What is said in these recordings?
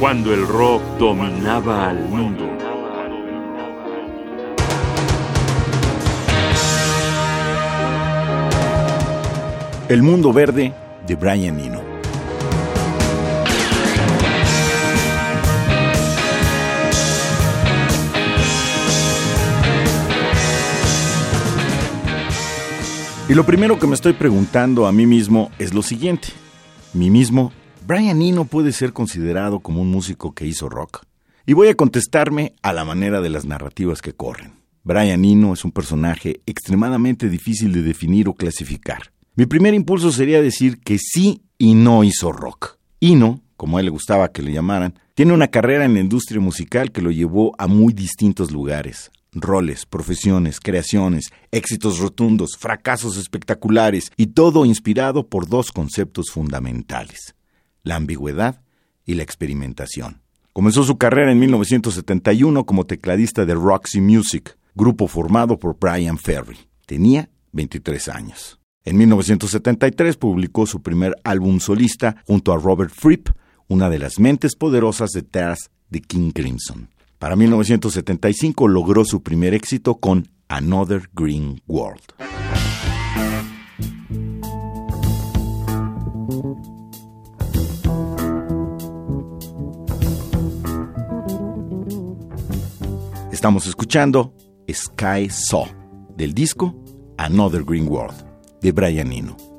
cuando el rock dominaba al mundo. El Mundo Verde de Brian Eno. Y lo primero que me estoy preguntando a mí mismo es lo siguiente. Mí mismo, ¿Brian Eno puede ser considerado como un músico que hizo rock? Y voy a contestarme a la manera de las narrativas que corren. Brian Eno es un personaje extremadamente difícil de definir o clasificar. Mi primer impulso sería decir que sí y no hizo rock. Eno, como a él le gustaba que le llamaran, tiene una carrera en la industria musical que lo llevó a muy distintos lugares, roles, profesiones, creaciones, éxitos rotundos, fracasos espectaculares y todo inspirado por dos conceptos fundamentales, la ambigüedad y la experimentación. Comenzó su carrera en 1971 como tecladista de Roxy Music, grupo formado por Brian Ferry. Tenía 23 años. En 1973 publicó su primer álbum solista junto a Robert Fripp, una de las mentes poderosas detrás de King Crimson. Para 1975 logró su primer éxito con Another Green World. Estamos escuchando Sky Saw del disco Another Green World de Brian Eno.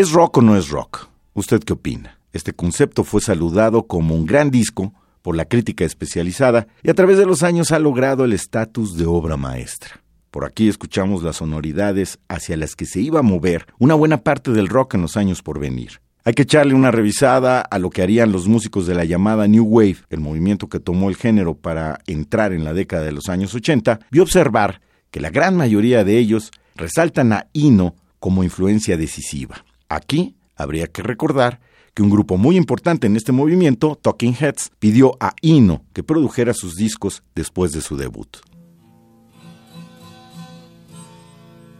¿Es rock o no es rock? ¿Usted qué opina? Este concepto fue saludado como un gran disco por la crítica especializada y a través de los años ha logrado el estatus de obra maestra. Por aquí escuchamos las sonoridades hacia las que se iba a mover una buena parte del rock en los años por venir. Hay que echarle una revisada a lo que harían los músicos de la llamada New Wave, el movimiento que tomó el género para entrar en la década de los años 80, y observar que la gran mayoría de ellos resaltan a Ino como influencia decisiva. Aquí habría que recordar que un grupo muy importante en este movimiento, Talking Heads, pidió a Ino que produjera sus discos después de su debut.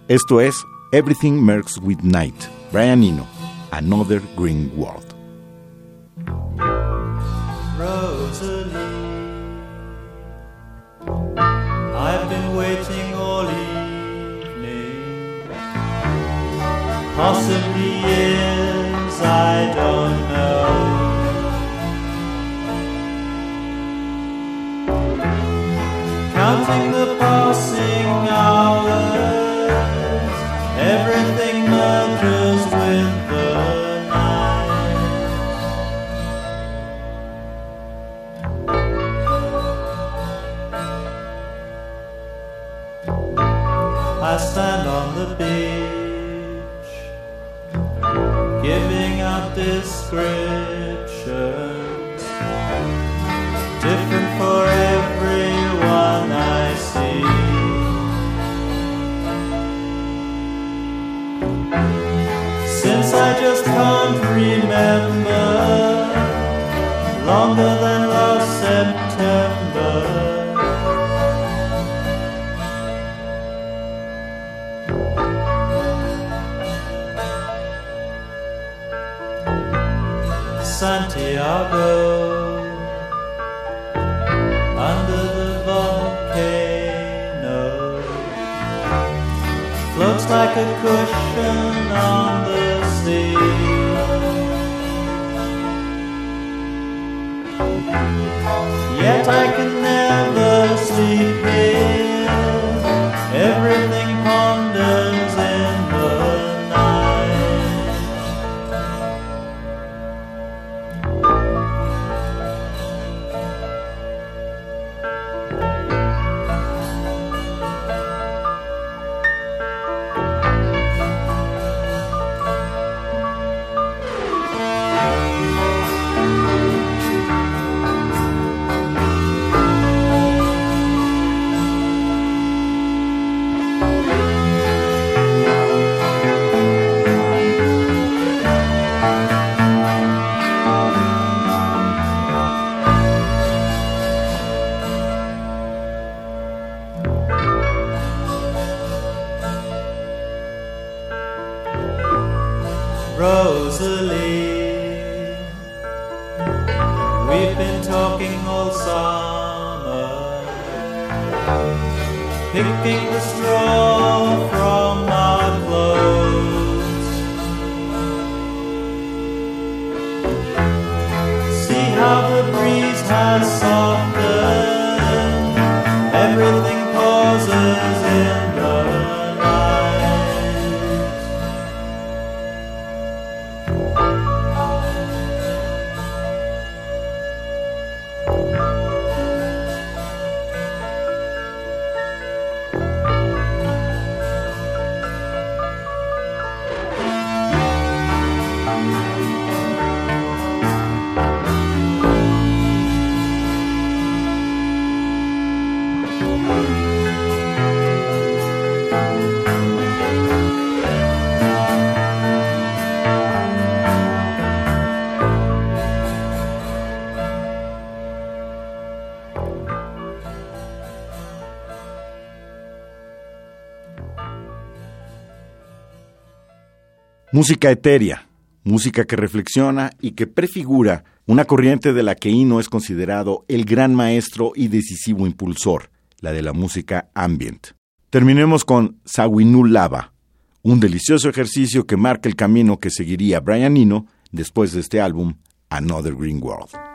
Esto es Everything Mercs with Night, Brian Eno, Another Green World. Counting the passing hours, everything merges with the night. I stand on the beach, giving out descriptions, am Yet I can never sleep the straw from our Música etérea, música que reflexiona y que prefigura una corriente de la que Ino es considerado el gran maestro y decisivo impulsor, la de la música ambient. Terminemos con Sawinu Lava, un delicioso ejercicio que marca el camino que seguiría Brian Eno después de este álbum, Another Green World.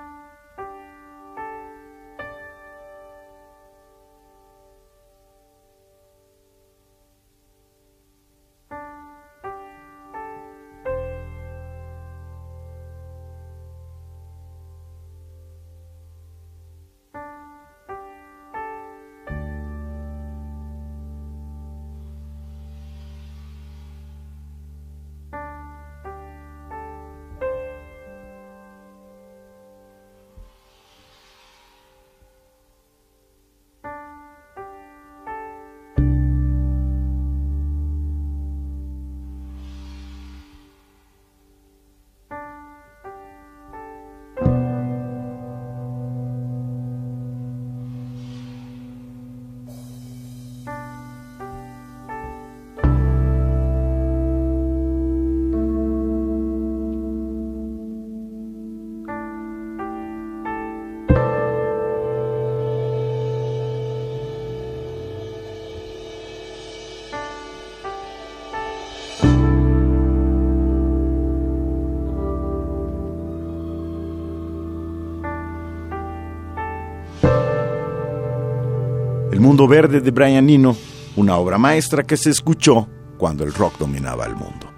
El Mundo Verde de Brian Eno, una obra maestra que se escuchó cuando el rock dominaba el mundo.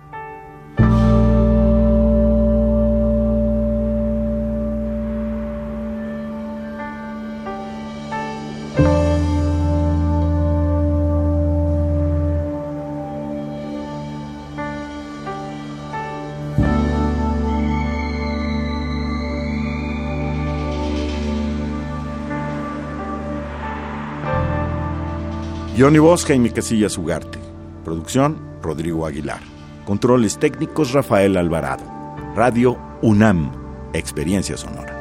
Bosca y mi casilla Ugarte. Producción, Rodrigo Aguilar. Controles técnicos, Rafael Alvarado. Radio UNAM. Experiencia sonora.